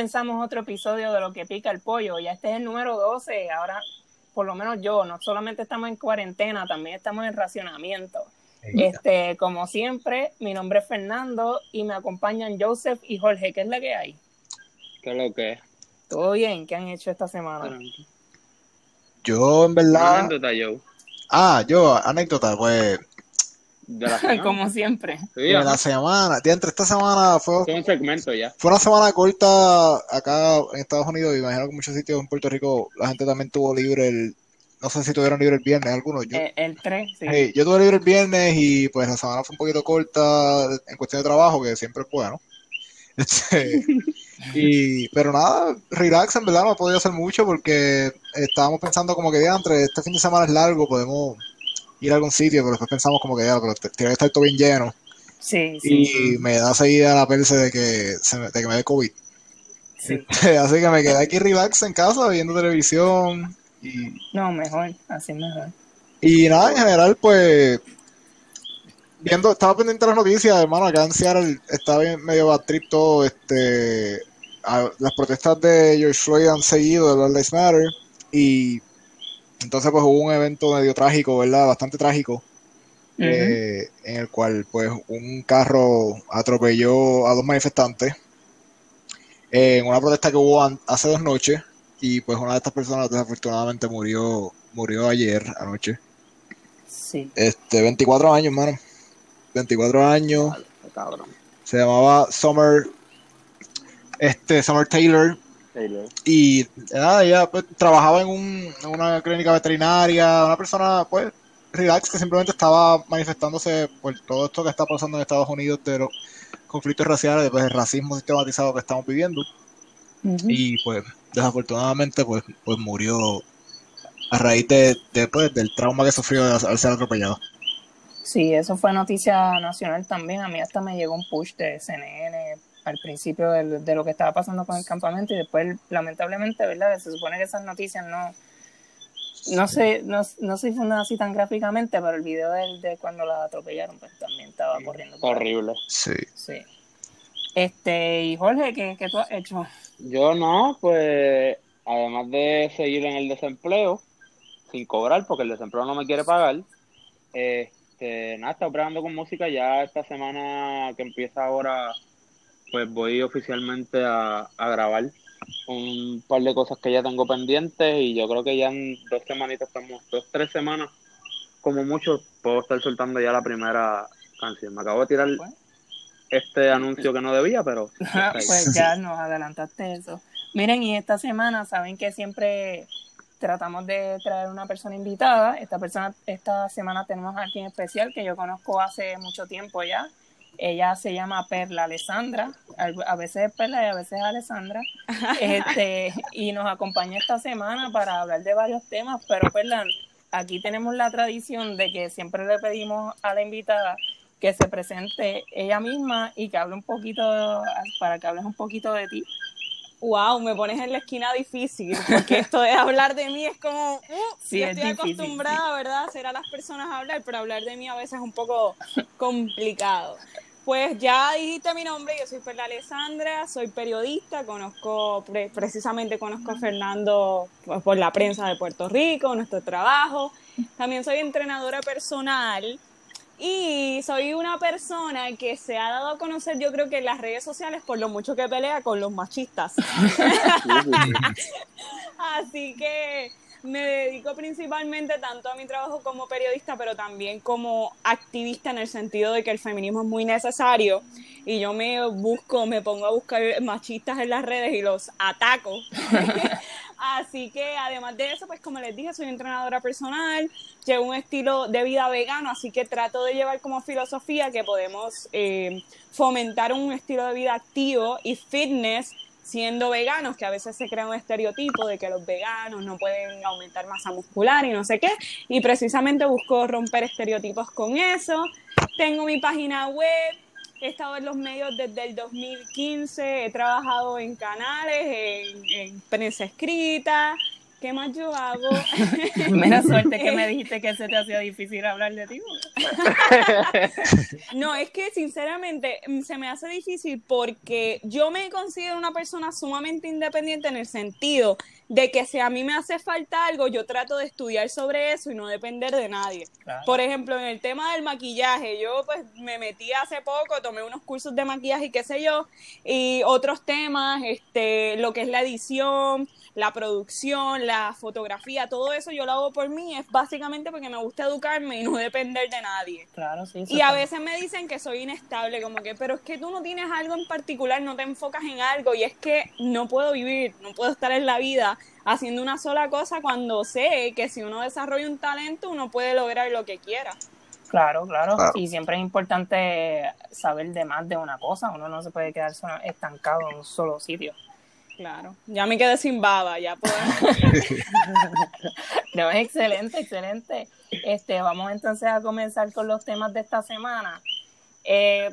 Comenzamos otro episodio de Lo que pica el pollo. Ya este es el número 12. Ahora, por lo menos yo, no solamente estamos en cuarentena, también estamos en racionamiento. Este, como siempre, mi nombre es Fernando y me acompañan Joseph y Jorge. ¿Qué es la que hay? ¿Qué es lo que es? ¿Todo bien? ¿Qué han hecho esta semana? Yo, en verdad. Anécdota, Joe. Ah, yo, anécdota, pues. De la semana. como siempre. Sí, de la semana. Entre esta semana fue, Fue un segmento ya. fue una semana corta acá en Estados Unidos. Imagino que en muchos sitios en Puerto Rico la gente también tuvo libre el. No sé si tuvieron libre el viernes, algunos. Yo, Eh, el 3, sí. Yo tuve libre el viernes y pues la semana fue un poquito corta en cuestión de trabajo, que siempre es bueno. Este, y, pero nada, relax, en verdad no he podido hacer mucho porque estábamos pensando como que entre este fin de semana es largo, podemos ir a algún sitio, pero después pensamos como que ya, pero tiene que estar todo bien lleno. Sí, sí. Y me da seguida la perse de que, se me, de que me dé COVID. sí. Así que me quedé aquí relax en casa viendo televisión y No, mejor, así mejor. Y nada, en general, pues, viendo, estaba pendiente de las noticias, hermano, acá en Seattle está bien medio bad trip todo, este, a- las protestas de George Floyd han seguido, de Black Lives Matter, y entonces pues hubo un evento medio trágico, ¿verdad? Bastante trágico, eh, en el cual pues un carro atropelló a dos manifestantes eh, en una protesta que hubo hace dos noches, y pues una de estas personas desafortunadamente murió, murió ayer anoche. Sí. Este, 24 años, mano. 24 años. Cabrón. Se llamaba Summer, este, Summer Taylor. Y nada, ella pues, trabajaba en, un- en una clínica veterinaria. Una persona, pues, relax, que simplemente estaba manifestándose por todo esto que está pasando en Estados Unidos de los conflictos raciales, pues, el racismo sistematizado que estamos viviendo. Y pues, desafortunadamente, pues, pues murió a raíz de, de, pues, del trauma que sufrió al al ser atropellado. Sí, eso fue noticia nacional también. A mí hasta me llegó un push de CNN al principio de, lo que estaba pasando con el campamento y después, lamentablemente, ¿verdad? Se supone que esas noticias no no se, no, no se difunden así tan gráficamente, pero el video de, cuando la atropellaron pues también estaba corriendo. por ahí. Horrible. Sí. Sí. Este, y Jorge, ¿qué, qué tú has hecho? Yo no, pues, además de seguir en el desempleo, sin cobrar, porque el desempleo no me quiere pagar, este, nada, estaba probando con música. Ya esta semana que empieza ahora, pues voy oficialmente a, a grabar un par de cosas que ya tengo pendientes y yo creo que ya en dos semanitas estamos, dos, tres semanas, como mucho, puedo estar soltando ya la primera canción. Me acabo de tirar este anuncio que no debía, pero pues ya nos adelantaste eso. Miren, y esta semana saben que siempre tratamos de traer una persona invitada. Esta persona, esta semana tenemos a alguien especial que yo conozco hace mucho tiempo ya. Ella se llama Perla Alessandra, Al- a veces es Perla y a veces es Alessandra, este, y nos acompaña esta semana para hablar de varios temas, pero Perla, aquí tenemos la tradición de que siempre le pedimos a la invitada que se presente ella misma y que hable un poquito, para que hables un poquito de ti. Wow, me pones en la esquina difícil, porque esto de hablar de mí es como, uh, Sí, yo es estoy difícil, acostumbrada, ¿verdad?, a hacer a las personas hablar, pero hablar de mí a veces es un poco complicado. Pues ya dijiste mi nombre, yo soy Perla Alessandra, soy periodista, conozco, pre- precisamente conozco a Fernando pues, por la prensa de Puerto Rico, nuestro trabajo. También soy entrenadora personal y soy una persona que se ha dado a conocer, yo creo que en las redes sociales, por lo mucho que pelea con los machistas. Así que me dedico principalmente tanto a mi trabajo como periodista, pero también como activista en el sentido de que el feminismo es muy necesario y yo me busco, me pongo a buscar machistas en las redes y los ataco. Así que además de eso, pues como les dije, soy entrenadora personal, llevo un estilo de vida vegano, así que trato de llevar como filosofía que podemos eh, fomentar un estilo de vida activo y fitness siendo veganos, que a veces se crea un estereotipo de que los veganos no pueden aumentar masa muscular y no sé qué, y precisamente busco romper estereotipos con eso. Tengo mi página web, he estado en los medios desde el 2015, he trabajado en canales, en, en prensa escrita, ¿Qué más yo hago? Menos suerte que me dijiste que se te hacía difícil hablar de ti. no, es que sinceramente mm, se me hace difícil porque yo me considero una persona sumamente independiente en el sentido de que si a mí me hace falta algo, yo trato de estudiar sobre eso y no depender de nadie. Por ejemplo, en el tema del maquillaje, yo pues me metí hace poco, tomé unos cursos de maquillaje y qué sé yo, y otros temas, este, lo que es la edición, la producción, la fotografía, todo eso yo lo hago por mí, es básicamente porque me gusta educarme y no depender de nadie. Claro, sí. Y a veces me dicen que soy inestable, como que, pero es que tú no tienes algo en particular, no te enfocas en algo y es que no puedo vivir, no puedo estar en la vida haciendo una sola cosa cuando sé que si uno desarrolla un talento uno puede lograr lo que quiera. Claro, claro, Y siempre es importante saber de más de una cosa. Uno no se puede quedar estancado en un solo sitio. Claro, ya me quedé sin baba, ya puedo. no, es excelente, excelente. Este, vamos entonces a comenzar con los temas de esta semana. Eh,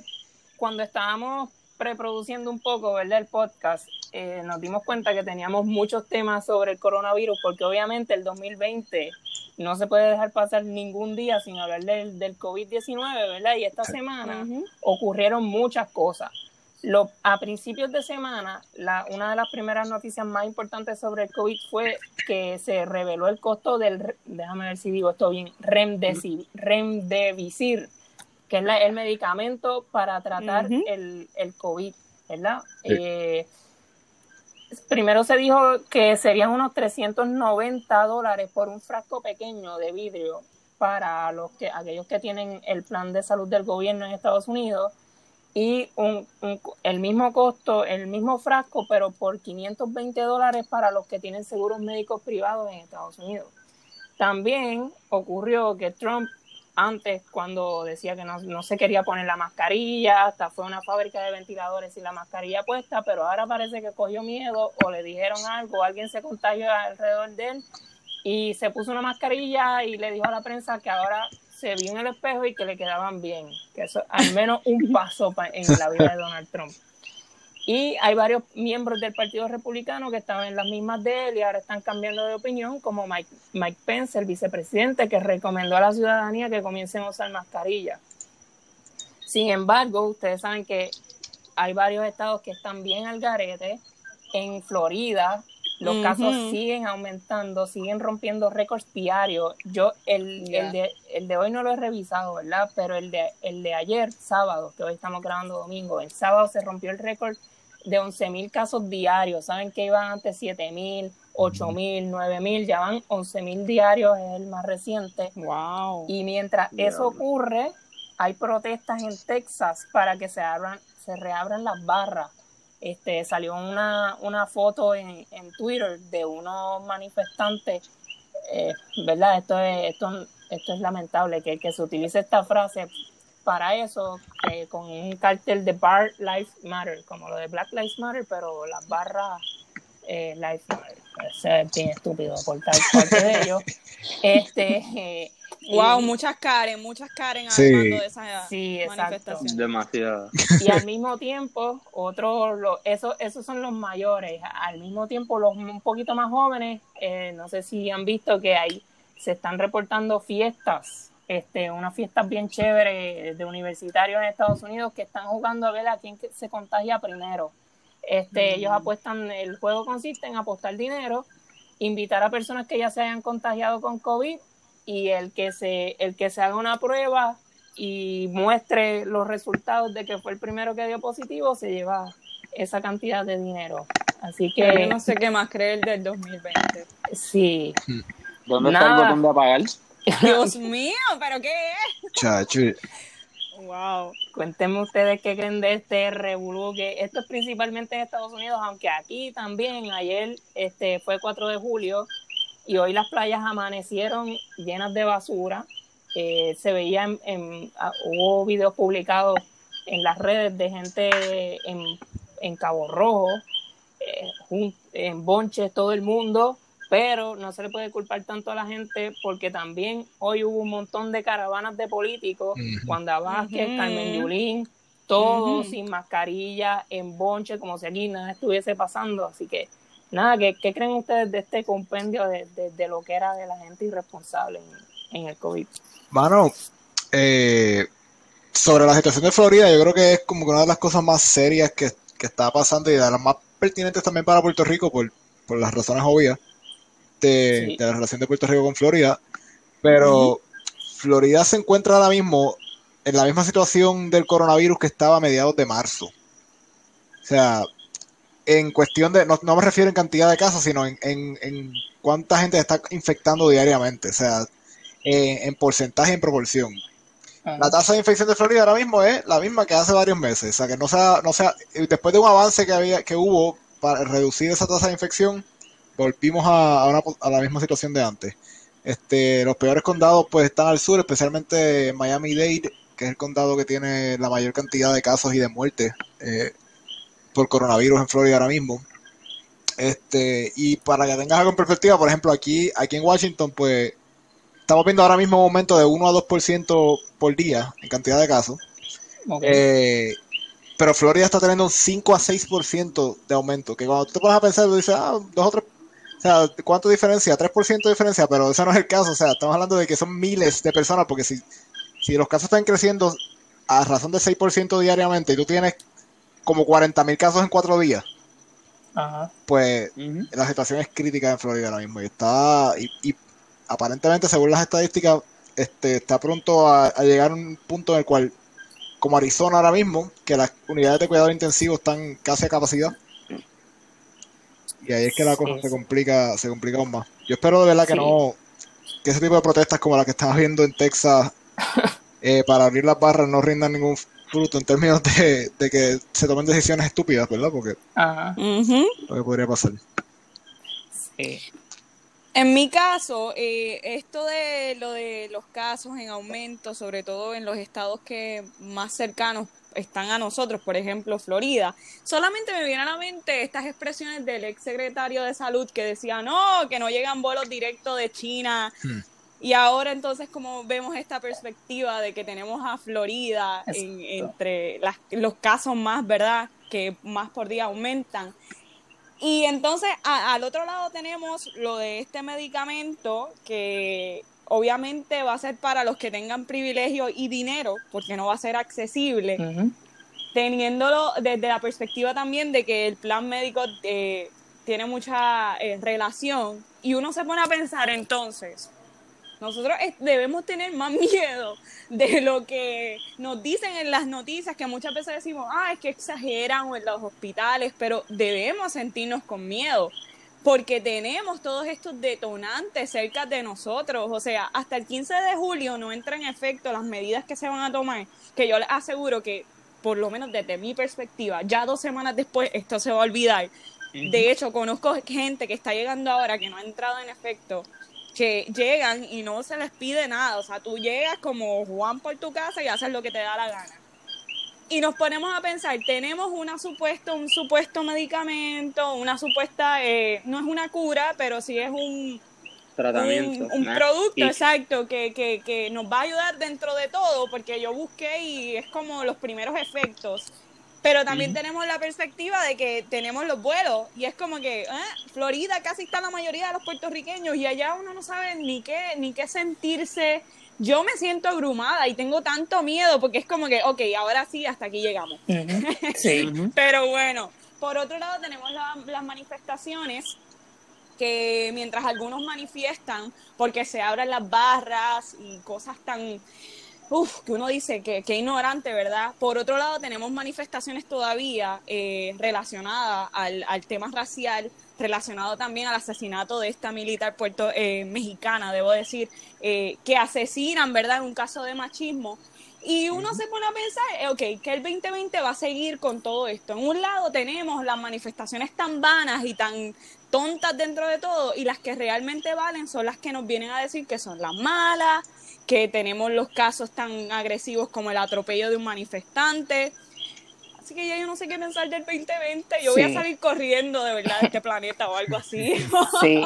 cuando estábamos preproduciendo un poco, ¿verdad? El podcast, eh, nos dimos cuenta que teníamos muchos temas sobre el coronavirus, porque obviamente el 2020 no se puede dejar pasar ningún día sin hablar del, del COVID-19, ¿verdad? Y esta semana ocurrieron muchas cosas a principios de semana, la, una de las primeras noticias más importantes sobre el COVID fue que se reveló el costo del, déjame ver si digo esto bien, Remdesivir, que es el medicamento para tratar el, el, COVID, ¿verdad? Eh, primero se dijo que serían unos 390 dólares por un frasco pequeño de vidrio para los que aquellos que tienen el plan de salud del gobierno en Estados Unidos y un, el mismo costo, el mismo frasco, pero por 520 dólares para los que tienen seguros médicos privados en Estados Unidos. También ocurrió que Trump antes, cuando decía que no, se quería poner la mascarilla, hasta fue una fábrica de ventiladores sin la mascarilla puesta, pero ahora parece que cogió miedo o le dijeron algo, alguien se contagió alrededor de él y se puso una mascarilla y le dijo a la prensa que ahora se vio en el espejo y que le quedaban bien, que eso al menos un paso en la vida de Donald Trump. Y hay varios miembros del Partido Republicano que estaban en las mismas de él y ahora están cambiando de opinión, como Mike, Mike Pence, el vicepresidente, que recomendó a la ciudadanía que comiencen a usar mascarilla. Sin embargo, ustedes saben que hay varios estados que están bien al garete. En Florida, los casos siguen aumentando, siguen rompiendo récords diarios. Yo, el, el, de, el de hoy no lo he revisado, ¿verdad? Pero el de, el de ayer, sábado, que hoy estamos grabando domingo, el sábado se rompió el récord de 11.000 casos diarios. Saben que iban antes 7.000, 8.000, 9.000, ya van 11.000 diarios, es el más reciente. Wow. Y mientras eso ocurre, hay protestas en Texas para que se abran, se reabran las barras este, salió una, una foto en, en Twitter de unos manifestantes, eh, ¿verdad? Esto es, esto, esto es lamentable, que, que se utilice esta frase para eso, con un cartel de Bar Life Matter, como lo de Black Lives Matter, pero las barras eh, Life Matter. es bien estúpido por parte de ellos. Este, eh, Wow, muchas Karen, muchas Karen hablando de esa sí, manifestación. Demasiado. Y al mismo tiempo, otros, esos, esos son los mayores. Al mismo tiempo, los un poquito más jóvenes, eh, no sé si han visto que hay, se están reportando fiestas, este, unas fiestas bien chéveres de universitarios en Estados Unidos que están jugando a ver a quién se contagia primero. Este, Ellos mm. apuestan, el juego consiste en apostar dinero, invitar a personas que ya se hayan contagiado con COVID y el que se, el que se haga una prueba y muestre los resultados de que fue el primero que dio positivo, se lleva esa cantidad de dinero. Así que... no sé qué más creer del 2020. Sí. ¿Dónde está el botón de apagar? Dios mío, ¿pero qué es? Chacho. Wow. Cuéntenme ustedes qué creen de este revolú, que esto es principalmente en Estados Unidos, aunque aquí también, ayer este fue 4 de julio, y hoy las playas amanecieron llenas de basura. Eh, se veía en, ah, hubo videos publicados en las redes de gente en, Cabo Rojo, eh, en Bonches, todo el mundo, pero no se le puede culpar tanto a la gente porque también hoy hubo un montón de caravanas de políticos, Wanda Vázquez, Carmen Yulín, todos sin mascarilla, en Bonche, como si aquí nada estuviese pasando, así que nada, ¿qué, qué creen ustedes de este compendio de, de, de lo que era de la gente irresponsable en, en el COVID? Mano, eh, sobre la situación de Florida, yo creo que es como una de las cosas más serias que, que está pasando y de las más pertinentes también para Puerto Rico por, por las razones obvias de, Sí. de la relación de Puerto Rico con Florida. Pero Florida se encuentra ahora mismo en la misma situación del coronavirus que estaba a mediados de marzo. O sea, en cuestión de, no, no me refiero en cantidad de casos, sino en, en, en cuánta gente está infectando diariamente. O sea, eh, en porcentaje y en proporción. Ajá. La tasa de infección de Florida ahora mismo es la misma que hace varios meses. O sea, que no sea, no sea, después de un avance que había, que hubo para reducir esa tasa de infección, volvimos a, a una- a la misma situación de antes. Este, los peores condados pues están al sur, especialmente Miami-Dade, que es el condado que tiene la mayor cantidad de casos y de muertes eh, por coronavirus en Florida ahora mismo. Este, y para que tengas algo en perspectiva, por ejemplo, aquí, aquí en Washington, pues estamos viendo ahora mismo un aumento de 1 a 2% por día en cantidad de casos. Eh, pero Florida está teniendo un 5 a 6% de aumento. Que cuando tú te pones a pensar, tú dices, ah, dos o tres. O sea, ¿cuánto diferencia? 3% de diferencia, pero eso no es el caso. O sea, estamos hablando de que son miles de personas, porque si, si los casos están creciendo a razón de 6% diariamente y tú tienes como 40 mil casos en cuatro días, Ajá. pues la situación es crítica en Florida ahora mismo y está y, y aparentemente según las estadísticas este está pronto a, a llegar a un punto en el cual como Arizona ahora mismo que las unidades de cuidado intensivo están casi a capacidad y ahí es que la cosa Sí, se complica se complica aún más yo espero de verdad que Sí. no que ese tipo de protestas como la que estamos viendo en Texas eh, para abrir las barras no rindan ningún fruto en términos de, de que se tomen decisiones estúpidas verdad porque Ajá. Lo que podría pasar Sí. En mi caso, eh, esto de lo de los casos en aumento, sobre todo en los estados que más cercanos están a nosotros, por ejemplo, Florida, solamente me vienen a la mente estas expresiones del ex secretario de salud que decía, no, que no llegan vuelos directos de China. Hmm. Y ahora entonces como vemos esta perspectiva de que tenemos a Florida en- entre las- los casos más, ¿verdad? Que más por día aumentan. Y entonces a- al otro lado tenemos lo de este medicamento que obviamente va a ser para los que tengan privilegio y dinero, porque no va a ser accesible, teniéndolo desde la perspectiva también de que el plan médico eh, tiene mucha eh, relación. Y uno se pone a pensar entonces, nosotros eh, debemos tener más miedo de lo que nos dicen en las noticias, que muchas veces decimos, ah, es que exageran o en los hospitales, pero debemos sentirnos con miedo. Porque tenemos todos estos detonantes cerca de nosotros. O sea, hasta el 15 de julio no entran en efecto las medidas que se van a tomar, que yo les aseguro que, por lo menos desde mi perspectiva, ya dos semanas después esto se va a olvidar. De hecho, conozco gente que está llegando ahora que no ha entrado en efecto, que llegan y no se les pide nada. O sea, tú llegas como Juan por tu casa y haces lo que te da la gana. Y nos ponemos a pensar, tenemos una supuesto, un supuesto medicamento, una supuesta, eh, no es una cura, pero sí es un, Tratamiento. un, un Nah. producto Y- exacto que, que, que nos va a ayudar dentro de todo, porque yo busqué y es como los primeros efectos. Pero también tenemos la perspectiva de que tenemos los vuelos y es como que ¿eh? Florida casi está la mayoría de los puertorriqueños y allá uno no sabe ni qué ni qué sentirse. Yo me siento abrumada y tengo tanto miedo porque es como que, ok, ahora sí, hasta aquí llegamos. Sí. Pero bueno, por otro lado tenemos la- las manifestaciones que mientras algunos manifiestan porque se abran las barras y cosas tan, uf, que uno dice que, que ignorante, ¿verdad? Por otro lado tenemos manifestaciones todavía eh, relacionadas al, al tema racial, relacionado también al asesinato de esta militar puerto eh, mexicana, debo decir, eh, que asesinan, ¿verdad? En un caso de machismo. Y uno se pone a pensar, ok, que el 2020 va a seguir con todo esto. En un lado tenemos las manifestaciones tan vanas y tan tontas dentro de todo, y las que realmente valen son las que nos vienen a decir que son las malas, que tenemos los casos tan agresivos como el atropello de un manifestante. Así que ya yo no sé qué pensar del 2020. Yo voy a salir corriendo de verdad de este planeta o algo así. Sí,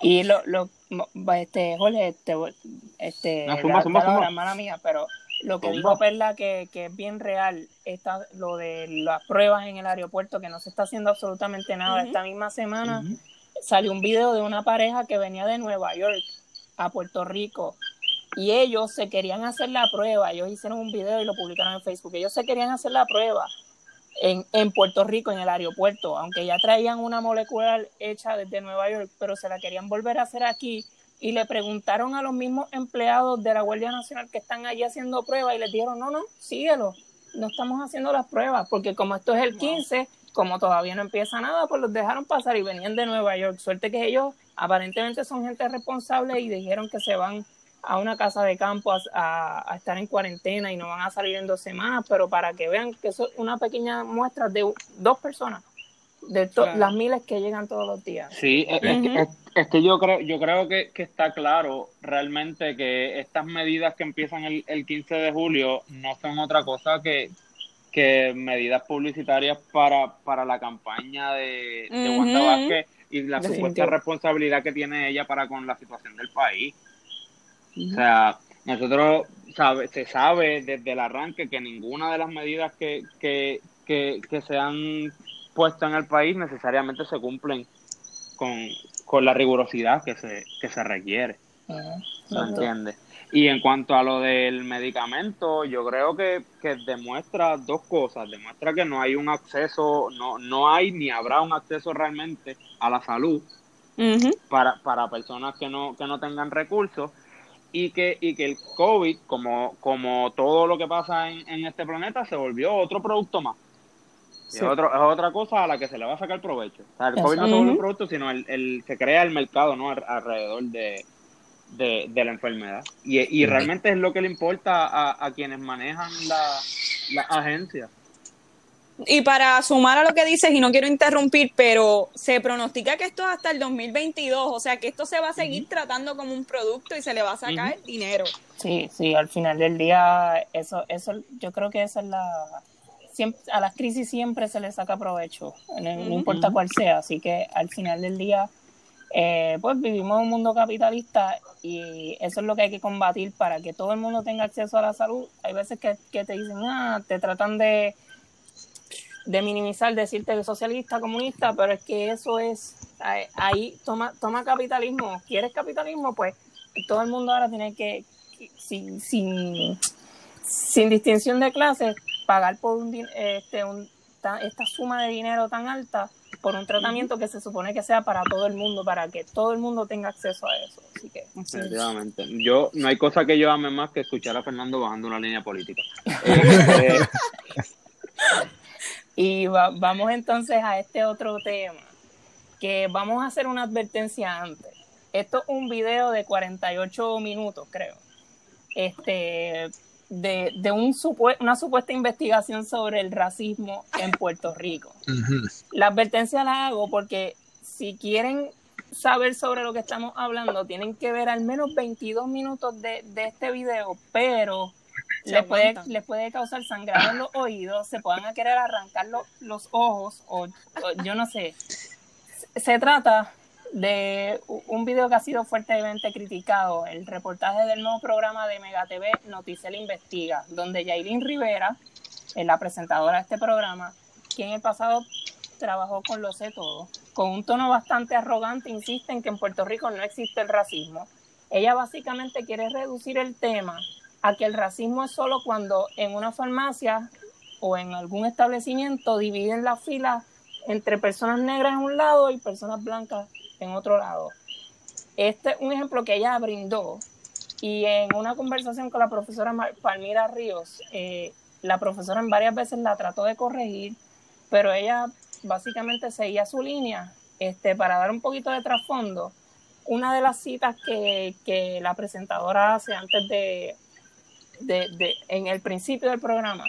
y lo, lo, mo- este, Jorge, este, este, No, da la hermana mía, pero Lo que dijo Perla que, que es bien real, está lo de las pruebas en el aeropuerto, que no se está haciendo absolutamente nada. Esta misma semana salió un video de una pareja que venía de Nueva York a Puerto Rico y ellos se querían hacer la prueba. Ellos hicieron un video y lo publicaron en Facebook. Ellos se querían hacer la prueba en, en Puerto Rico, en el aeropuerto, aunque ya traían una molecular hecha desde Nueva York, pero se la querían volver a hacer aquí y le preguntaron a los mismos empleados de la Guardia Nacional que están allí haciendo pruebas y les dijeron, no, no, síguelo, no estamos haciendo las pruebas, porque como esto es el 15, como todavía no empieza nada, pues los dejaron pasar y venían de Nueva York. Suerte que ellos aparentemente son gente responsable y dijeron que se van a una casa de campo a, a- a estar en cuarentena y no van a salir en dos semanas, pero para que vean que eso es una pequeña muestra de dos personas, de to- Claro. las miles que llegan todos los días. Sí, es, es que, es- es que yo creo, yo creo que, que está claro realmente que estas medidas que empiezan el, el 15 de julio no son otra cosa que, que medidas publicitarias para, para la campaña de, de. Wanda Vázquez y la supuesta responsabilidad que tiene ella para con la situación del país. O sea, nosotros sabe, se sabe desde el arranque que ninguna de las medidas que, que, que, que se han puesto en el país necesariamente se cumplen con, con la rigurosidad que se, que se requiere. Ujú. ¿Me entiendes? Y en cuanto a lo del medicamento, yo creo que, que demuestra dos cosas. Demuestra que no hay un acceso, no, no hay ni habrá un acceso realmente a la salud para, para personas que no, que no tengan recursos y que, y que el COVID, como, como todo lo que pasa en, en este planeta, se volvió otro producto más. Sí. Es, otro, es otra cosa a la que se le va a sacar provecho. O sea, el. COVID no se vuelve un producto, sino el, el, se crea el mercado ¿no? Al- alrededor de, de, de la enfermedad. Y, y realmente es lo que le importa a, a quienes manejan la, la agencia. Y para sumar a lo que dices, y no quiero interrumpir, pero se pronostica que esto es hasta el 2022, o sea que esto se va a seguir tratando como un producto y se le va a sacar dinero. Sí, sí, al final del día, eso, eso, yo creo que esa es la, siempre, a las crisis siempre se le saca provecho, no, importa cuál sea, así que al final del día, eh, pues vivimos en un mundo capitalista y eso es lo que hay que combatir para que todo el mundo tenga acceso a la salud. Hay veces que, que te dicen, ah, te tratan de, de minimizar, decirte que socialista, comunista, pero es que eso es, ahí- toma, toma capitalismo, ¿quieres capitalismo? Pues todo el mundo ahora tiene que, sin, sin, sin distinción de clases, pagar por un, este, un- ta- esta suma de dinero tan alta por un tratamiento que se supone que sea para todo el mundo, para que todo el mundo tenga acceso a eso. Así que Definitivamente. Yo, no hay cosa que yo ame más que escuchar a Fernando bajando una línea política. Este, Y va- vamos entonces a este otro tema, que vamos a hacer una advertencia antes. Esto es un video de 48 minutos, creo, este, de, de un una supuesta investigación sobre el racismo en Puerto Rico. La advertencia la hago porque si quieren saber sobre lo que estamos hablando, tienen que ver al menos 22 minutos de, de este video, pero les puede, les puede causar sangrado en los oídos, se puedan a querer arrancar lo- los ojos o, o yo no sé. Se trata de un video que ha sido fuertemente criticado, el reportaje del nuevo programa de Mega TV Noticel Investiga, donde Yailin Rivera, eh, la presentadora de este programa, quien en el pasado trabajó con Lo Sé Todo, con un tono bastante arrogante, insiste en que en Puerto Rico no existe el racismo. Ella básicamente quiere reducir el tema a que el racismo es solo cuando en una farmacia o en algún establecimiento dividen las filas entre personas negras en un lado y personas blancas en otro lado. Este es un ejemplo que ella brindó y en una conversación con la profesora Palmira Ríos, eh, la profesora en varias veces la trató de corregir, pero ella básicamente seguía su línea. Este, para dar un poquito de trasfondo, una de las citas que, que la presentadora hace antes de, de, en el principio del programa,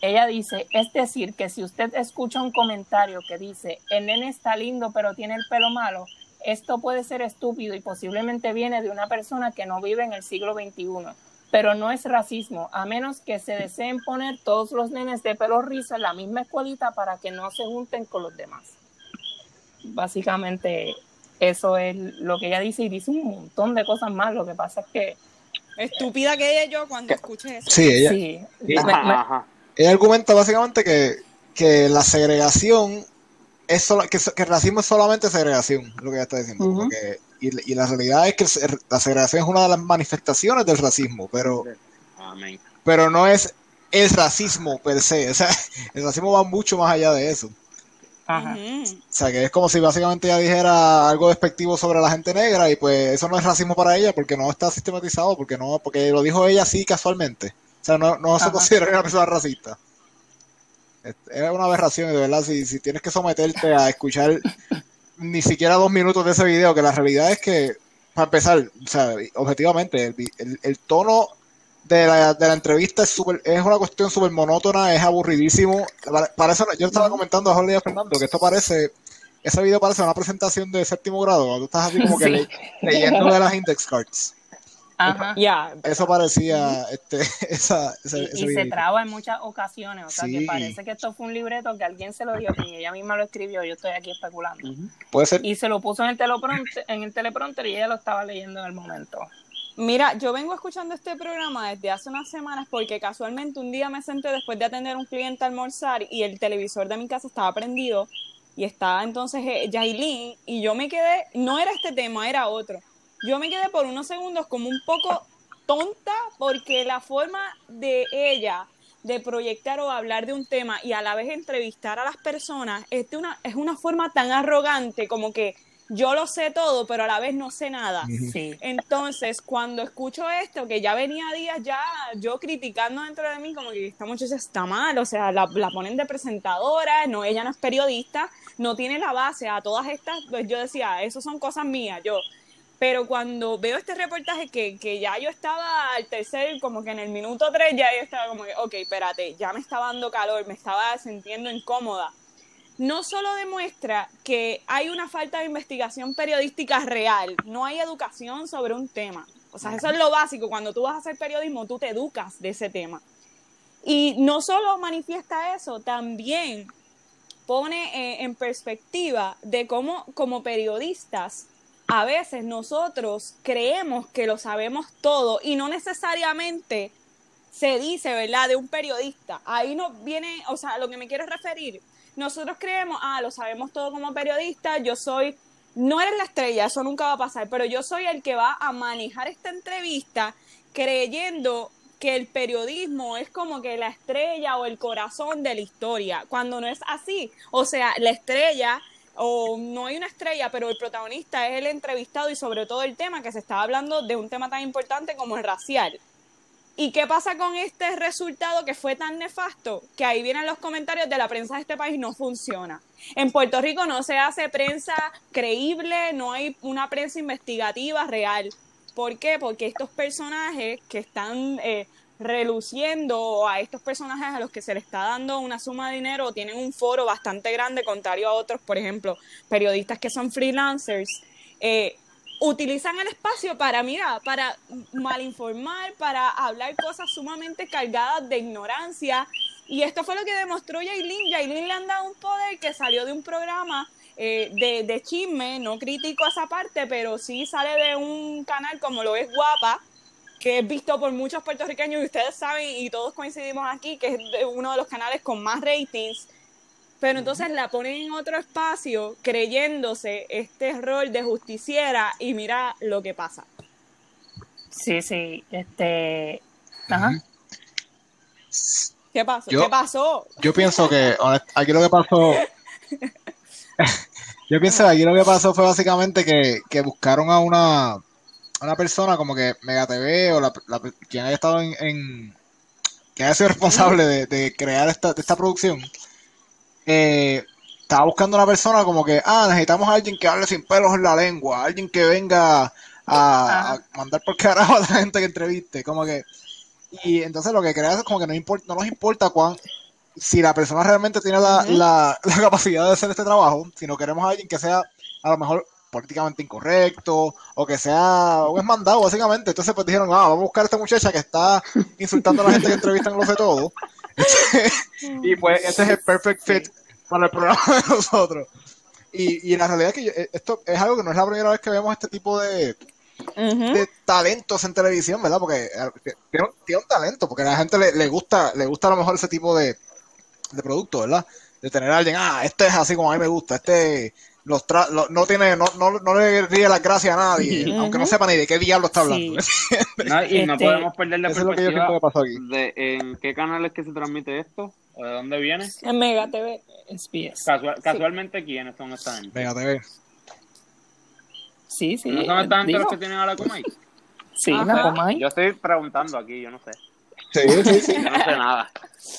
ella dice, es decir, que si usted escucha un comentario que dice, el nene está lindo pero tiene el pelo malo, esto puede ser estúpido y posiblemente viene de una persona que no vive en el siglo XXI, pero no es racismo, a menos que se deseen poner todos los nenes de pelo rizo en la misma escuelita para que no se junten con los demás. Básicamente eso es lo que ella dice y dice un montón de cosas más, lo que pasa es que estúpida que yo cuando escuché eso. Sí, ella, Sí. Ajá, ajá. ella argumenta básicamente que, que la segregación es solo, que, que el racismo es solamente segregación, lo que ella está diciendo. Ujú. como que- y, y la realidad es que el la segregación es una de las manifestaciones del racismo, pero, Amén. pero no es el racismo per se. O sea, el racismo va mucho más allá de eso. Ajá. O sea, que es como si básicamente ella dijera algo despectivo sobre la gente negra y pues eso no es racismo para ella porque no está sistematizado, porque no, porque lo dijo ella así casualmente. O sea, no, no se considera una persona racista. Es es una aberración y de verdad, si, si tienes que someterte a escuchar ni siquiera dos minutos de ese video, que la realidad es que, para empezar, o sea, objetivamente, el- el tono de la, de la entrevista es súper- es una cuestión súper monótona, es aburridísimo. Para- Parece, yo estaba comentando a Jorge y a Fernando que esto parece, ese video parece una presentación de séptimo grado, cuando tú estás así como que Sí. le- leyendo de las index cards. Ajá. Ya. Eso parecía este, esa, ese, Y, ese y se traba en muchas ocasiones, o sea Sí. que parece que esto fue un libreto que alguien se lo dio, que ella misma lo escribió, yo estoy aquí especulando. Puede ser. Y se lo puso en el teleprompter, en el teleprompter y ella lo estaba leyendo en el momento. Mira, yo vengo escuchando este programa desde hace unas semanas porque casualmente un día me senté después de atender a un cliente a almorzar y el televisor de mi casa estaba prendido y estaba entonces eh, Yailin y yo me quedé, no era este tema, era otro. Yo me quedé por unos segundos como un poco tonta porque la forma de ella de proyectar o hablar de un tema y a la vez entrevistar a las personas es, de una, es una forma tan arrogante como que yo lo sé todo pero a la vez no sé nada. Sí. Entonces, cuando escucho esto, que ya venía días ya yo criticando dentro de mí, como que esta muchacha está mal, o sea, la, la ponen de presentadora, no, ella no es periodista, no tiene la base a todas estas, pues yo decía, eso son cosas mías, yo. Pero cuando veo este reportaje que, que ya yo estaba al tercer, como que en el minuto tres, ya yo estaba como que, ok, espérate, ya me estaba dando calor, me estaba sintiendo incómoda no solo demuestra que hay una falta de investigación periodística real, no hay educación sobre un tema. O sea, eso es lo básico. Cuando tú vas a hacer periodismo, tú te educas de ese tema. Y no solo manifiesta eso, también pone eh, en perspectiva de cómo como periodistas a veces nosotros creemos que lo sabemos todo y no necesariamente se dice, ¿verdad?, de un periodista. Ahí no viene, o sea, lo que me quiero referir. Nosotros creemos, ah, lo sabemos todo como periodista, yo soy, no eres la estrella, eso nunca va a pasar, pero yo soy el que va a manejar esta entrevista creyendo que el periodismo es como que la estrella o el corazón de la historia, cuando no es así. O sea, la estrella o no hay una estrella, pero el protagonista es el entrevistado y sobre todo el tema que se está hablando de un tema tan importante como el racial. ¿Y qué pasa con este resultado que fue tan nefasto? Que ahí vienen los comentarios de la prensa de este país no funciona. En Puerto Rico no se hace prensa creíble, no hay una prensa investigativa real. ¿Por qué? Porque estos personajes que están eh, reluciendo a estos personajes a los que se les está dando una suma de dinero tienen un foro bastante grande, contrario a otros, por ejemplo, periodistas que son freelancers, eh, utilizan el espacio para, mira, para malinformar, para hablar cosas sumamente cargadas de ignorancia. Y esto fue lo que demostró Yailin. Yailin le han dado un poder que salió de un programa eh, de, de chisme, no critico esa parte, pero sí sale de un canal como lo es Guapa, que es visto por muchos puertorriqueños y ustedes saben y todos coincidimos aquí que es uno de los canales con más ratings. Pero entonces la ponen en otro espacio creyéndose este rol de justiciera y mira lo que pasa. Sí, sí. Este. Ajá. ¿Qué pasó? Yo- ¿Qué pasó? Yo pienso que honest- aquí lo que pasó. yo pienso que aquí lo que pasó fue básicamente que, que buscaron a una, a una persona como que Mega TV o la, la- quien haya estado en, en- quien haya sido responsable de, de crear esta, de esta producción. Eh, estaba buscando una persona como que, ah, necesitamos a alguien que hable sin pelos en la lengua, alguien que venga a, mandar por carajo a la gente que entreviste, como que. Y entonces lo que crea es como que no, importa, no nos importa cuán, si la persona realmente tiene la, la, la capacidad de hacer este trabajo, si no queremos a alguien que sea a lo mejor políticamente incorrecto o que sea un mandado básicamente. Entonces pues dijeron, ah, vamos a buscar a esta muchacha que está insultando a la gente que entrevistan lo sé todo. y pues este es el perfect fit para el programa de nosotros. Y, y la realidad es que yo- eh, esto es algo que no es la primera vez que vemos este tipo de, de talentos en televisión, ¿verdad? Porque eh, tiene, tiene un talento, porque a la gente le, le gusta, le gusta a lo mejor ese tipo de, de producto, ¿verdad? De tener a alguien, ah, este es así como a mí me gusta, este los tra- lo- no tiene, no, no, no le ríe las gracias a nadie, aunque no sepa ni de qué diablo está hablando. Sí. No, y no Este, podemos perder la Eso es lo que yo siento perspectiva que pasó aquí. de en qué canal es que se transmite esto o de dónde viene. En Mega TV. SBS. Casual- casualmente, ¿quiénes son esta gente? Venga, TV. Sí, sí. ¿No son esta gente digo, los que tienen a la Comay? Sí, Ajá. la Comay. Yo estoy preguntando aquí, yo no sé. Sí, sí, sí. Yo no sé nada.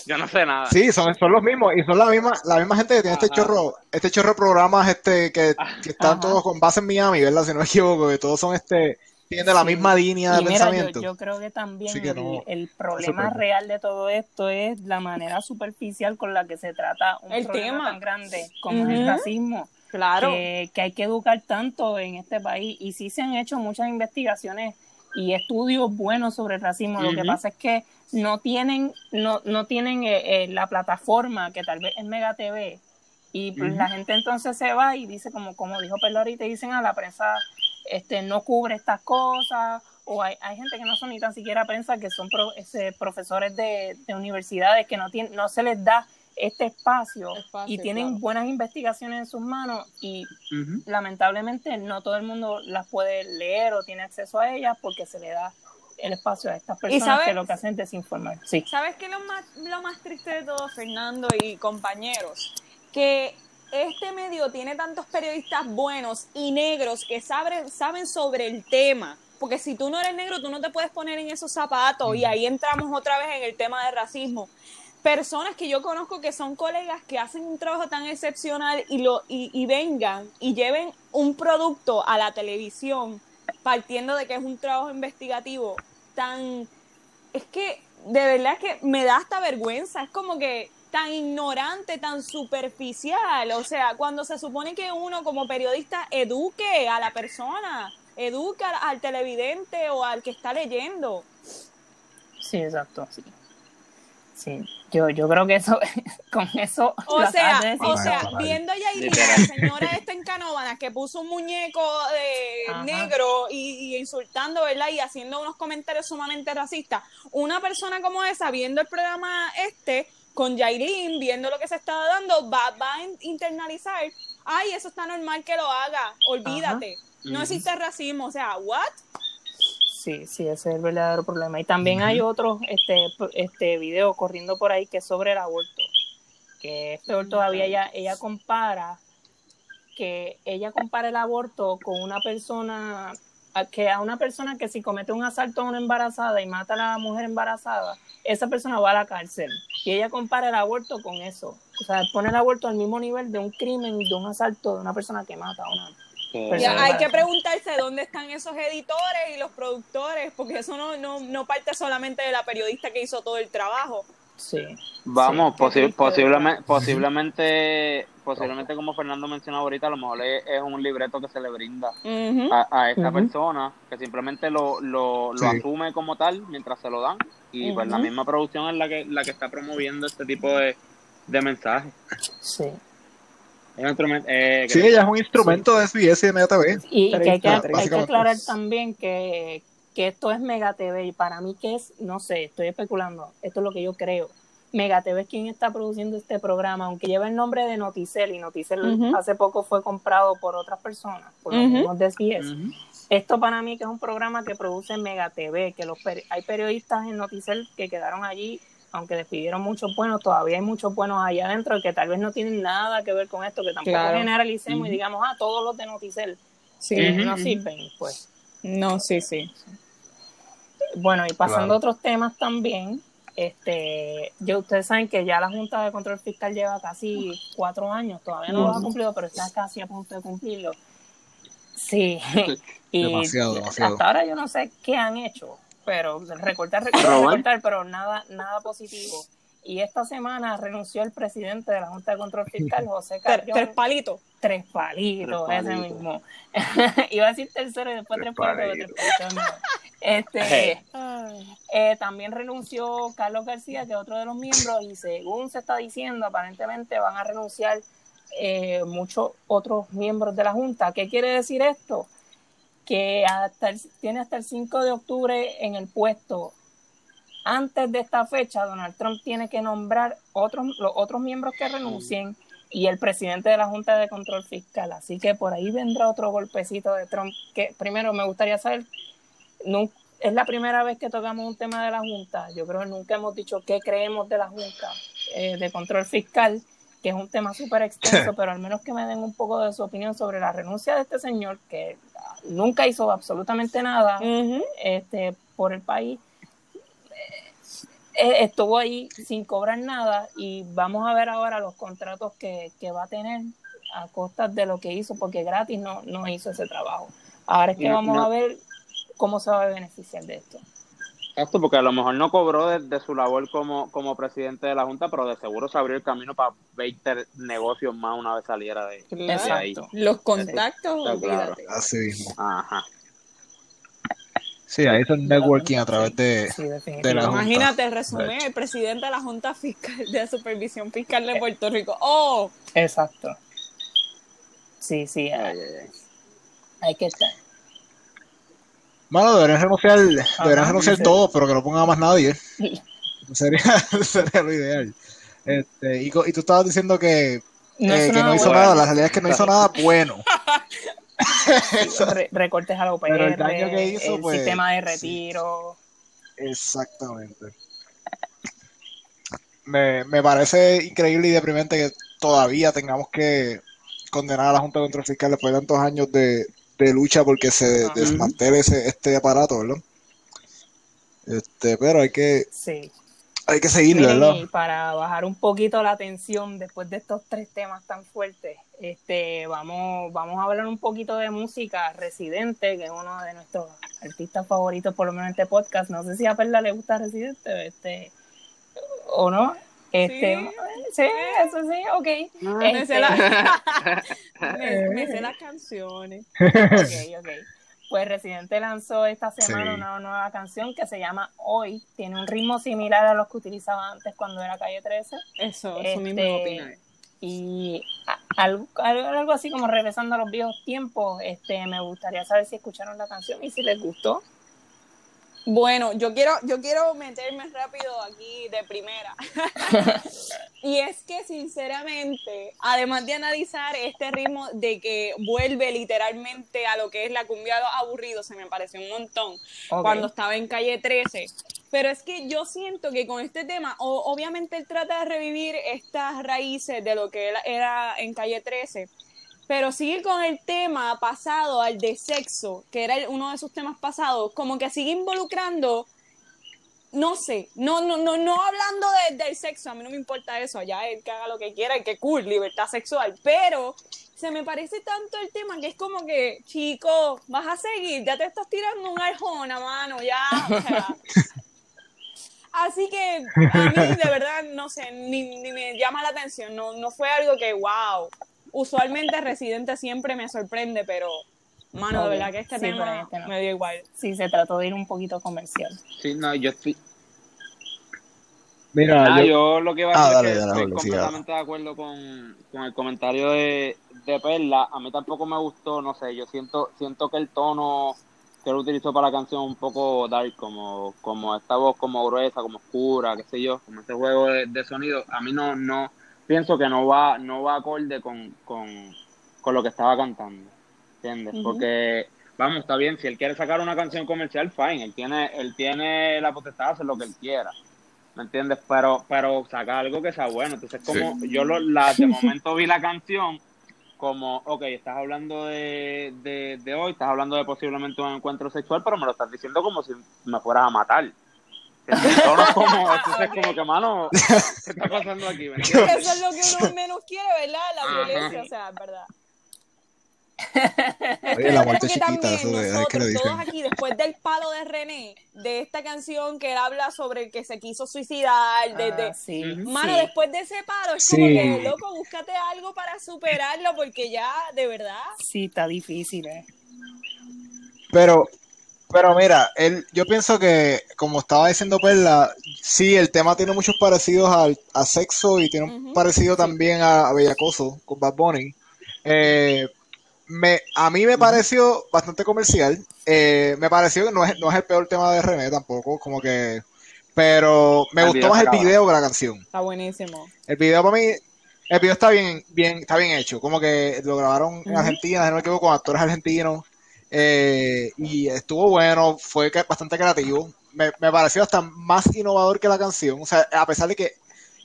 Yo no sé nada. Sí, son, son los mismos, y son la misma, la misma gente que tiene este chorro, este chorro de programas este que, que están Ajá. todos con base en Miami, ¿verdad? Si no me equivoco, que todos son este, tienen la Sí. misma línea de mira, yo, pensamiento. yo creo que también que el, no, el problema real de todo esto es la manera superficial con la que se trata un El problema tema. tan grande como el Ujú. racismo. Claro. que, que hay que educar tanto en este país y sí se han hecho muchas investigaciones y estudios buenos sobre el racismo. Lo que pasa es que no tienen, no, no tienen eh, eh, la plataforma que tal vez es Mega TV y pues la gente entonces se va y dice como, como dijo Perlo ahorita, dicen a la prensa este no cubre estas cosas o hay, hay gente que no son ni tan siquiera prensa que son pro- ese, profesores de, de universidades que no tienen, no se les da este espacio, Espacio, y tienen claro. buenas investigaciones en sus manos y lamentablemente no todo el mundo las puede leer o tiene acceso a ellas porque se le da el espacio a estas personas sabes- que lo que hacen es desinformar. Sí. ¿Sabes qué es lo más, lo más triste de todo, Fernando y compañeros? Que este medio tiene tantos periodistas buenos y negros que saben, saben sobre el tema. Porque si tú no eres negro, tú no te puedes poner en esos zapatos. Y ahí entramos otra vez en el tema de racismo. Personas que yo conozco que son colegas que hacen un trabajo tan excepcional y, lo, y, y vengan y lleven un producto a la televisión partiendo de que es un trabajo investigativo tan es que de verdad que me da hasta vergüenza, es como que tan ignorante, tan superficial, o sea, cuando se supone que uno como periodista eduque a la persona, educa al televidente o al que está leyendo. Sí, exacto. Sí. Sí. Yo, yo creo que eso, con eso. O sea, o sea, viendo a Yailin, Literal. la señora esta en Canóvanas que puso un muñeco de Ajá. negro y, y insultando, ¿verdad? Y haciendo unos comentarios sumamente racistas. Una persona como esa, viendo el programa este, con Yailin, viendo lo que se estaba dando, va, va a in- internalizar, ay, eso está normal que lo haga, olvídate. No existe racismo, o sea, ¿what? Sí, sí, ese es el verdadero problema. Y también hay otros este, este video corriendo por ahí que es sobre el aborto. Que es peor todavía, ella, ella compara que ella compara el aborto con una persona a- que a una persona que si comete un asalto a una embarazada y mata a la mujer embarazada, esa persona va a la cárcel. Y ella compara el aborto con eso. O sea, pone el aborto al mismo nivel de un crimen, de un asalto de una persona que mata a una Hay que preguntarse dónde están esos editores y los productores, porque eso no, no, no parte solamente de la periodista que hizo todo el trabajo. Sí. Vamos, Sí, posi- posiblemente, posiblemente, posiblemente como Fernando mencionaba ahorita, a lo mejor es, es un libreto que se le brinda a, a esta persona, que simplemente lo, lo, lo Sí. asume como tal mientras se lo dan, y pues la misma producción es la que, la que está promoviendo este tipo de, de mensajes. Sí. Es un instrumento, eh, Sí, ella es un instrumento de SBS y de Mega TV. Y que hay que, hay que aclarar también que, que esto es Mega TV y para mí que es, no sé, estoy especulando, esto es lo que yo creo. Mega TV es quien está produciendo este programa, aunque lleva el nombre de Noticel y Noticel hace poco fue comprado por otras personas, por los Ujú. mismos de SBS. Esto para mí que es un programa que produce Mega TV, que los peri- hay periodistas en Noticel que quedaron allí, aunque despidieron muchos buenos, todavía hay muchos buenos allá adentro que tal vez no tienen nada que ver con esto, que tampoco Claro. generalicemos y digamos, ah, todos los de Noticel Sí. no sirven, pues. No, sí, sí. Bueno, y pasando Claro. a otros temas también, este, ya ustedes saben que ya la Junta de Control Fiscal lleva casi cuatro años, todavía no lo ha cumplido, pero está casi a punto de cumplirlo. Sí, y Demasiado, demasiado. hasta ahora yo no sé qué han hecho, pero recortar, recortar, recortar, pero nada, nada positivo. Y esta semana renunció el presidente de la Junta de Control Fiscal, José Carrión. tres palitos. Tres palitos, Tres ese mismo. Iba a decir tercero y después tres, Tres palitos, pero tres palitos no. Este, eh, también renunció Carlos García, que es otro de los miembros, y según se está diciendo, aparentemente van a renunciar eh, muchos otros miembros de la Junta. ¿Qué quiere decir esto? Que hasta el- tiene hasta el 5 de octubre en el puesto. Antes de esta fecha, Donald Trump tiene que nombrar otros, los otros miembros que renuncien y el presidente de la Junta de Control Fiscal. Así que por ahí vendrá otro golpecito de Trump. Que primero me gustaría saber, es la primera vez que tocamos un tema de la Junta. Yo creo que nunca hemos dicho qué creemos de la Junta eh, de Control Fiscal, que es un tema súper extenso, pero al menos que me den un poco de su opinión sobre la renuncia de este señor que nunca hizo absolutamente nada este, por el país. Eh, estuvo ahí sin cobrar nada y vamos a ver ahora los contratos que, que va a tener a costa de lo que hizo, porque gratis no, no hizo ese trabajo. Ahora es que No, vamos no. a ver cómo se va a beneficiar de esto. Esto porque a lo mejor no cobró de, de su labor como, como presidente de la Junta, pero de seguro se abrió el camino para 20 negocios más una vez saliera de, de ahí. Exacto. Los contactos, Está claro. olvídate. Así mismo. Ajá. Sí, ahí hizo el networking a través de, Sí, de la. Junta. Imagínate, resumen, el presidente de la Junta Fiscal de Supervisión Fiscal de Puerto Rico. ¡Oh! Exacto. Sí, sí, Ay, hay, ay, ay. hay que estar. Mano, deberían renunciar, deberían renunciar todos, pero que no ponga más nadie. Sería, sería lo ideal. Este, y, tú estabas diciendo que, No eh, que no hizo bueno. nada, la realidad es que no hizo nada bueno. Re- recortes a la UPR, Pero el daño que hizo, el pues, sistema de sí. retiro. Exactamente. Me, me parece increíble y deprimente que todavía tengamos que condenar a la Junta de Control Fiscal después de tantos años de, de lucha porque se Ajá. desmantele ese, este aparato, ¿verdad? Este, pero hay que, Sí. hay que seguirlo, ¿verdad? y para bajar un poquito la tensión después de estos tres temas tan fuertes, este, vamos, vamos a hablar un poquito de música. Residente, que es uno de nuestros artistas favoritos, por lo menos en este podcast. No sé si a Perla le gusta Residente, este, o no. Este, sí, eso sí, ok. Me Este, sé, la- me- me sé las canciones. Ok, ok. Pues Residente lanzó esta semana Sí. una nueva canción que se llama Hoy. Tiene un ritmo similar a los que utilizaba antes cuando era Calle 13. Eso, eso Este, mismo opino. Y algo, algo así como regresando a los viejos tiempos, este, me gustaría saber si escucharon la canción y si les gustó. Bueno, yo quiero, yo quiero meterme rápido aquí de primera. y es que sinceramente, además de analizar este ritmo de que vuelve literalmente a lo que es la cumbia aburrido, se me pareció un montón cuando estaba en calle 13. Pero es que yo siento que con este tema, o- obviamente él trata de revivir estas raíces de lo que él era en calle 13, pero sigue con el tema pasado al de sexo, que era uno de sus temas pasados, como que sigue involucrando, no sé, no, no, no, no hablando de- del sexo, a mí no me importa eso, allá él que haga lo que quiera que cool, libertad sexual, pero se me parece tanto el tema que es como que, chico, vas a seguir, ya te estás tirando un arjona, mano, ya, o sea. Así que a mí de verdad, no sé, ni, ni me llama la atención, no, no fue algo que, wow, usualmente Residente siempre me sorprende, pero, mano, de verdad que este sí, tema este no. me dio igual. Sí, se trató de ir un poquito comercial. Sí, no, yo estoy. Mira, Ah, yo- yo lo que iba a Ah, decir dale, es que dale, estoy completamente de acuerdo con, con el comentario de, de Perla. A mí tampoco me gustó, no sé, yo siento siento que el tono que él utilizó para la canción es un poco dark, como, como esta voz como gruesa, como oscura, qué sé yo, como este juego de, de sonido. A mí no, no, pienso que no va, no va acorde con, con, con lo que estaba cantando, ¿entiendes? Porque, vamos, está bien, si él quiere sacar una canción comercial, fine, él tiene, él tiene la potestad de hacer lo que él quiera. ¿me entiendes? Pero, pero saca algo que sea bueno. Entonces, como yo lo, la, de momento vi la canción como, ok, estás hablando de, de, de hoy, estás hablando de posiblemente un encuentro sexual, pero me lo estás diciendo como si me fueras a matar. ¿Entiendes? Todo es como, entonces como que, mano, ¿qué está pasando aquí? Eso es lo que uno menos quiere, ¿verdad? La Ajá. violencia, o sea, es verdad. Oye, la muerte Es que chiquita, también eso de- es que le nosotros dicen. todos aquí, después del palo de René, de esta canción que él habla sobre que se quiso suicidar, de, de- Ah, sí. Mano, sí. después de ese palo, es Sí. como que, loco, búscate algo para superarlo, porque ya, de verdad. Sí, está difícil, ¿eh? Pero, pero mira, él, yo pienso que, como estaba diciendo Perla, sí, el tema tiene muchos parecidos al, a sexo y tiene un parecido también a, a Bellacoso con Bad Bunny. Eh, me, a mí me pareció bastante comercial. Eh, me pareció que no es, no es el peor tema de René tampoco, como que. Pero me El gustó más el video que la canción. Está buenísimo. El video para mí, el video está bien, bien, está bien hecho. Como que lo grabaron en. Argentina, si no me equivoco, con actores argentinos. Eh, y estuvo bueno, fue bastante creativo. Me, me pareció hasta más innovador que la canción. O sea, a pesar de que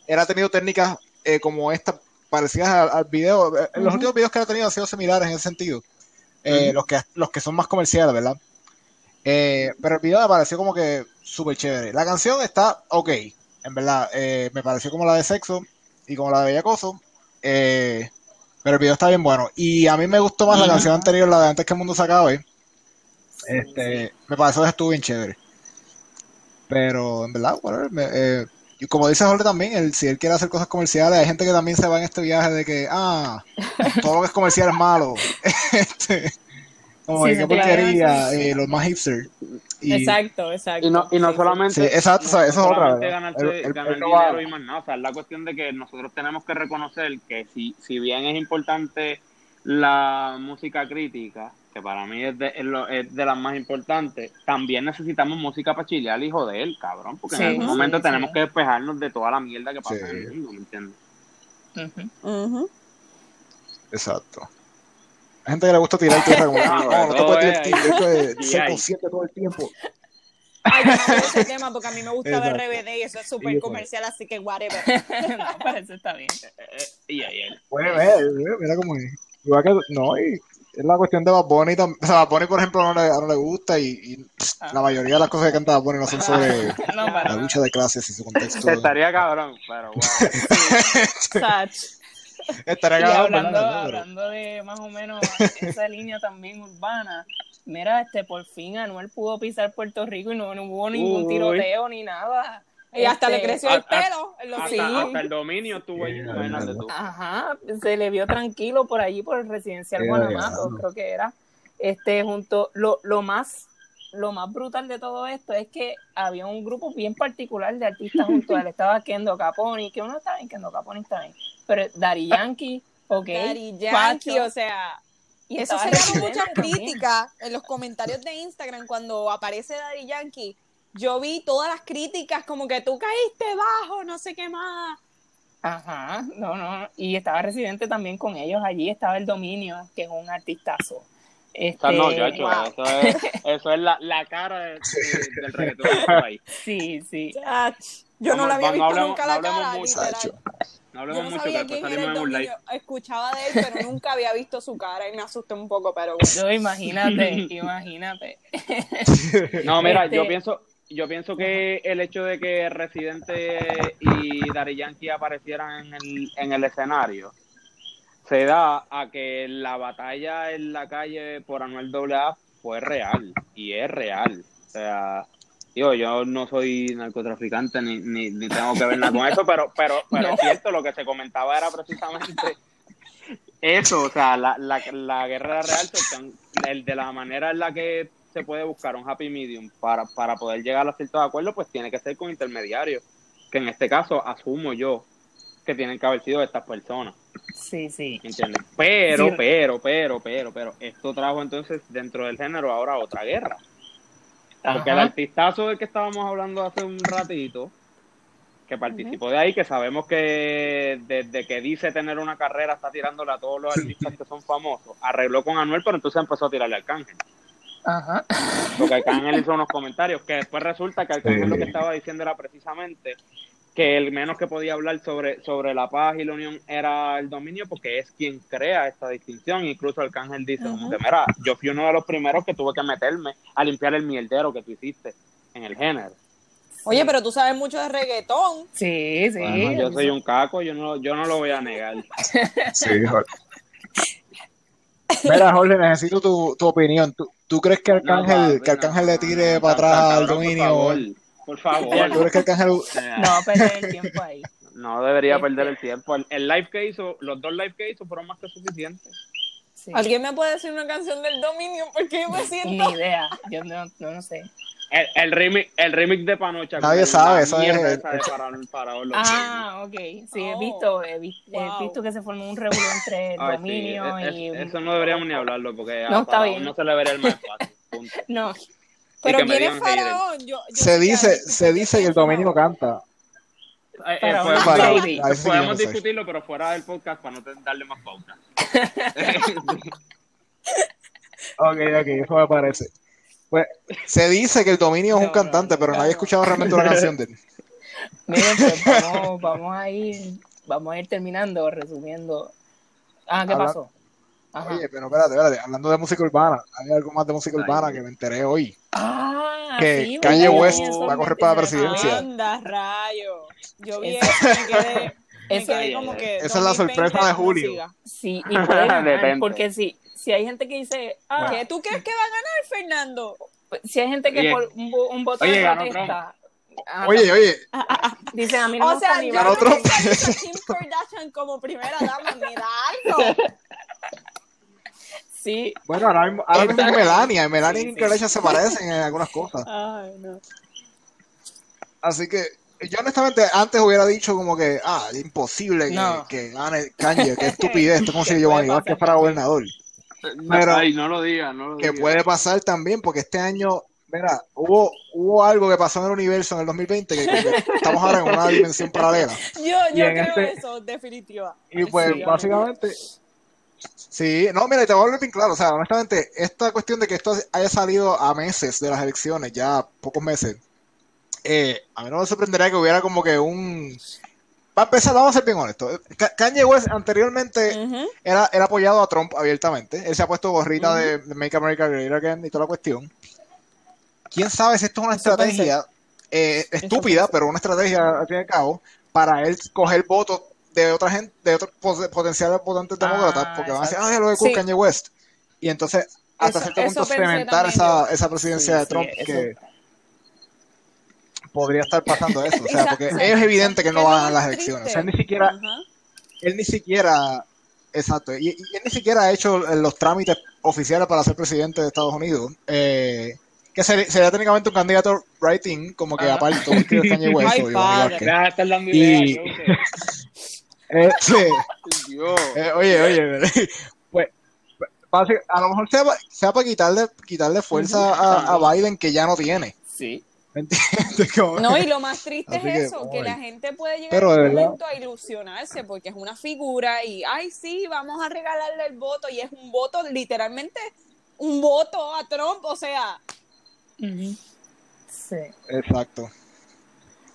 él ha tenido técnicas eh, como esta, parecidas al, al video. eh, Los últimos videos que él ha tenido han sido similares en ese sentido. Eh, los, que, los que son más comerciales, ¿verdad? Pero el video me pareció como que súper chévere. La canción está ok, en verdad. Me pareció como la de Sexo y como la de Bellacoso. Eh, pero el video está bien bueno. Y a mí me gustó más la canción anterior, la de Antes que el mundo se acabe. Este, me pareció que estuvo bien chévere. Pero en verdad, whatever, me- eh, y como dice Jorge también, él, si él quiere hacer cosas comerciales, hay gente que también se va en este viaje de que, ah, todo lo que es comercial es malo. Este, como Sí, que qué porquería, eh, los más hipster. Y, exacto, exacto. Y no, y no solamente, Sí, exacto, no o sea, eso es otra, ganarse- El- el- ganar el no va- dinero y más nada, o sea, es la cuestión de que nosotros tenemos que reconocer que si, si bien es importante la música crítica, que para mí es de, es lo- es de las más importantes, también necesitamos música para chilear y joder, cabrón, porque Sí, en algún momento sí. tenemos que despejarnos de toda la mierda que pasa Sí. en el mundo, ¿me entiendes? Ujú. Ujú. Exacto. Hay gente que le gusta tirar tierra como, Ah, no, no, no te todo puedes ser consciente todo el tiempo. Ay, yo no veo ese tema porque a mí me gusta ver. RBD y eso es súper comercial, así que whatever. no, pero eso está bien. Eh, eh, y. Puede ver, eh, mira cómo es. Igual que, no, y es la cuestión de Bad Bunny. O sea, Bad Bunny, por ejemplo, no le, no le gusta y, y, pss, Ah. la mayoría de las cosas que canta Bad Bunny no son sobre No, la lucha de clases y su contexto. Estaría cabrón, pero bueno. Sach. ¿Verdad? hablando, hablando de más o menos esa línea también urbana, mira, este por fin Anuel pudo pisar Puerto Rico y no, no hubo ningún Uy. tiroteo ni nada. Y hasta le Este, creció el a- a- pelo. en los Hasta, Sí. hasta el dominio estuvo tú. Ajá, se le vio tranquilo por allí, por el residencial Qué Guanamato, creo que era. Este, junto, lo, lo más lo más brutal de todo esto es que había un grupo bien particular de artistas junto a él. Estaba Kendo Caponi, que uno está bien, Kendo Caponi está bien. Pero Daddy Yankee, ok. Daddy Yankee, Pacho, o sea, y eso se Residente muchas críticas en los comentarios de Instagram cuando aparece Daddy Yankee. Yo vi todas las críticas como que tú caíste bajo, no sé qué más. Ajá, no, no. Y estaba Residente también con ellos allí. Estaba el Dominio, que es un artistazo. O Este, sea, no, wow. eso es, eso es la, la cara de- de- del reggaetón de país. Sí, sí. Chach, Yo no Vamos, la había no visto hablemos- nunca no la hablemos cara, mucho, No Yo hablemos no mucho sabía quién era salimos el en un live. Escuchaba de él, pero nunca había visto su cara y me asusté un poco, pero bueno. Yo, imagínate, imagínate. No, mira, Este- yo pienso, yo pienso que el hecho de que Residente y Daddy Yankee aparecieran en el, en el escenario se da a que la batalla en la calle por Anuel AA fue real y es real. O sea, digo, yo no soy narcotraficante ni, ni, ni tengo que ver nada con eso, pero, pero, pero No. es cierto, lo que se comentaba era precisamente eso, o sea, la, la, la guerra real, el de la manera en la que se puede buscar un happy medium para, para poder llegar a ciertos acuerdos, pues tiene que ser con intermediarios, que en este caso asumo yo que tienen que haber sido estas personas, Sí, sí. ¿entiendes? Pero, Sí. pero, pero, pero, pero, esto trajo entonces dentro del género ahora otra guerra. Porque el artistazo del que estábamos hablando hace un ratito, que participó de ahí, que sabemos que desde que dice tener una carrera está tirándole a todos los artistas que son famosos, arregló con Anuel, pero entonces empezó a tirarle al Arcángel. Ajá. Porque Arcángel hizo unos comentarios que después resulta que Arcángel Sí. lo que estaba diciendo era precisamente que el menos que podía hablar sobre, sobre la paz y la unión era el dominio porque es quien crea esta distinción. Incluso Arcángel dice, como que, mira, yo fui uno de los primeros que tuve que meterme a limpiar el mierdero que tú hiciste en el género. Oye, pero tú sabes mucho de reggaetón. Sí, sí. Bueno, yo soy un caco, yo no, yo no lo voy a negar. Sí, Jorge. Mira, Jorge, necesito tu, tu opinión. ¿Tú, tú crees que Arcángel, No, que Arcángel no, le tire no, para atrás al Por dominio? Por favor. ¿Tú crees que Arcángel sea, No perder el tiempo ahí. no debería Este- perder el tiempo. El, el live que hizo, los dos live que hizo fueron más que suficientes. Sí. ¿Alguien me puede decir una canción del dominio? Porque yo me siento... Ni idea. Yo no, no, no sé. El, el, remix, el remix de Panocha. Nadie sabe, eso es- de para, para Ah, ok. Sí, he Oh, visto, he, vi- he wow. visto que se formó un revuelo entre el Ay, sí, dominio es- y... Eso no deberíamos ni hablarlo porque No, a está bien. no se le vería el más fácil. Punto. No, Pero que me ¿quién es digan Hayden. Faraón? Yo, yo Se dice, hay- se dice que el dominio no canta. Eh, eh, podemos, Faraón. Sí no discutirlo, pero fuera del podcast para no darle más pauta. Ok, ok, eso me parece. Pues se dice que el dominio es un No, cantante, no, pero no. nadie ha escuchado realmente una canción de él. miren, pues vamos, vamos a ir, vamos a ir terminando, resumiendo. Ah, ¿qué Habla- pasó? Ajá. Oye, pero espérate, espérate, hablando de música urbana, hay algo más de música Ay, urbana que me enteré hoy. Ah, que sí, Kanye. West va a correr para la presidencia. Anda, rayo. Yo vi Eso- eso y me quedé, me Eso- quedé Ay, como ay, que. Esa es la 2020 sorpresa de julio. Sí, y puede ganar, Depende. porque si, si hay gente que dice, ah, ¿Qué tú crees que va a ganar, Fernando? si hay gente que Oye. por un, un voto Oye, de protesta, ah, Oye, oye, dicen a mí no me O sea, yo ganó no Kim Kardashian como primera dama, me da algo. Sí, bueno, ahora mismo, ahora mismo es. Melania, y Melania Sí, y sí. Kardashian se parecen en algunas cosas. Ay, no. Así que yo honestamente antes hubiera dicho como que, ah, imposible que, No. que gane Kanye, qué estupidez, esto es como si Que Giovanni Vázquez para gobernador. Pero- Ay, no lo digas, no lo Que puede pasar también, porque este año, mira, hubo, hubo algo que pasó en el universo en el 2020 que, que estamos ahora en una dimensión paralela. Yo, yo creo este- eso, definitiva. Y pues Sí, básicamente, sí, no, mira, te voy a hablar bien claro, o sea, honestamente, esta cuestión de que esto haya salido a meses de las elecciones, ya pocos meses, eh, a mí no me sorprendería que hubiera como que un... Para empezar, vamos a ser bien honestos. Ka- Kanye West anteriormente Ujú. era, era apoyado a Trump abiertamente. Él se ha puesto gorrita de, de Make America Great Again y toda la cuestión. ¿Quién sabe si esto es una estrategia eh, estúpida, pero una estrategia al fin y al cabo, para él coger votos de otra gente, de otros potenciales votantes Ah, demócratas, porque van a decir, ah, lo de Sí. Kanye West. Y entonces, hasta Eso- cierto punto, también esa, esa presidencia Sí, de sí, Trump, eso. que podría estar pasando eso. O sea, porque es evidente que no ¿Qué es va lo a ganar las elecciones. O sea, él ni siquiera, él ni siquiera, exacto, y, y él ni siquiera ha hecho los trámites oficiales para ser presidente de Estados Unidos, eh, que sería, sería técnicamente un candidato writing, como que Ajá. aparte, como escribe Kanye West Ay, padre. Dando Y- Eh, Dios. eh, oye, oye, pues, a lo mejor sea, sea para quitarle, quitarle fuerza a, a Biden que ya no tiene. sí. ¿Me entiendes? Como- No, y lo más triste Así es que, eso, que la gente puede llegar de un momento a ilusionarse porque es una figura y, ay, sí, vamos a regalarle el voto y es un voto, literalmente, un voto a Trump, o sea. Sí. Exacto.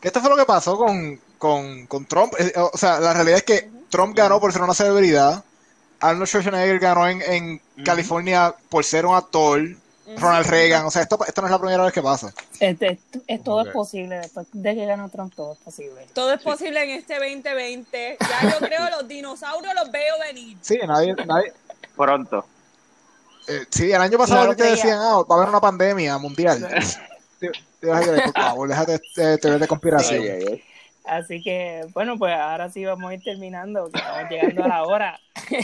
Que esto fue lo que pasó con, con, con Trump. Eh, O sea, la realidad es que Trump ganó por ser una celebridad. Arnold Schwarzenegger ganó en, en. California por ser un actor. Ronald Reagan. O sea, esto, esto no es la primera vez que pasa. Este, es, todo es posible. Después de que ganó Trump, todo es posible. todo es posible en este 2020. Ya yo creo los dinosaurios los veo venir. Sí, nadie. nadie Pronto. eh, sí, el año pasado No te decían, ah, va a haber una pandemia mundial. Te- te vas a creer, por favor, déjate de teorías de conspiración. Ay, ay, ay. Así que, bueno, pues ahora sí vamos a ir terminando, que estamos llegando a la hora.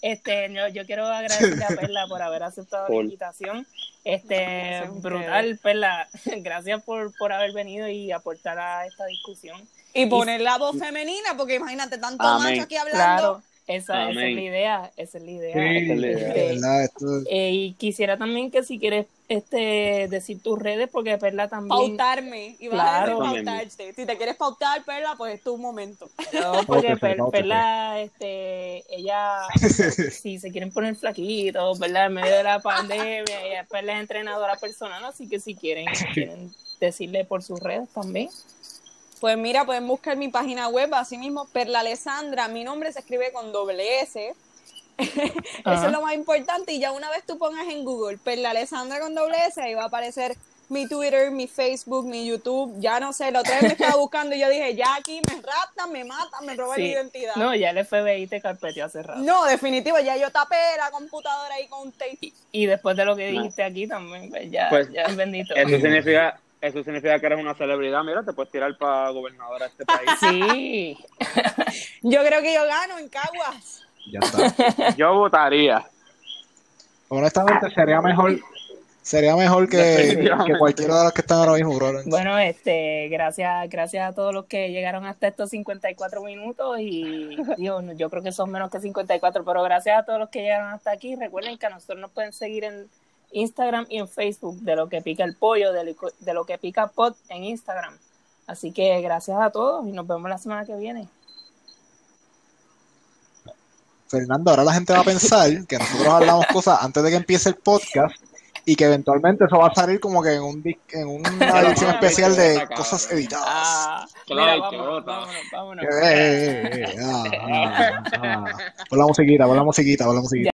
Este, yo, yo quiero agradecerle a Perla por haber aceptado la Cool. invitación. Este, brutal, Perla. Gracias por, por haber venido y aportar a esta discusión. Y poner la voz femenina, porque imagínate, tanto Amén. macho aquí hablando. Claro, esa, esa es la idea, esa es la idea. Sí, Esa es la idea. esto- Eh, y quisiera también que si quieres este decir tus redes, porque Perla también... Pautarme. Y vas a Claro. decir pautarte. Si te quieres pautar, Perla, pues es tu momento. No, porque Per-. Perla, este, ella, si se quieren poner flaquitos, ¿verdad? En medio de la pandemia, ella Perla es entrenadora personal, así que si quieren, quieren decirle por sus redes también. Pues mira, pueden buscar mi página web, así mismo, Perla Alessandra. Mi nombre se escribe con doble S. Eso Ajá. es lo más importante. Y ya una vez tú pongas en Google Perla Alessandra con doble S, ahí va a aparecer mi Twitter, mi Facebook, mi YouTube. Ya no sé, la otra vez me estaba buscando y yo dije, ya aquí me raptan, me matan, me roban Sí. la identidad. No, ya el FBI te carpeteó hace rato. No, definitivo, ya yo tapé la computadora ahí con un tape. Y, y después de lo que No. dijiste aquí también, pues ya, Pues, ya es bendito. Eso significa, eso significa que eres una celebridad. Mira, te puedes tirar para gobernadora de este país. Sí, Yo creo que yo gano en Caguas. Ya está. Yo votaría. Honestamente, sería mejor Sería mejor que, que cualquiera de los que están ahora mismo, bro. Bueno, este, gracias, gracias a todos los que llegaron hasta estos 54 minutos y digo, no, yo creo que son menos que 54, pero gracias a todos los que llegaron hasta aquí. Recuerden que a nosotros nos pueden seguir en Instagram y en Facebook de lo que pica el pollo, de lo, de lo que pica pot en Instagram. Así que gracias a todos y nos vemos la semana que viene. Fernando, ahora la gente va a pensar que nosotros hablamos cosas antes de que empiece el podcast y que eventualmente eso va a salir como que en, un, dis- en una edición especial de cosas editadas. Ah, Claro, mira, vámonos, vámonos, vámonos. Eh, eh, eh, ah, ah, ah. Pon la musiquita, pon la musiquita, pon la musiquita.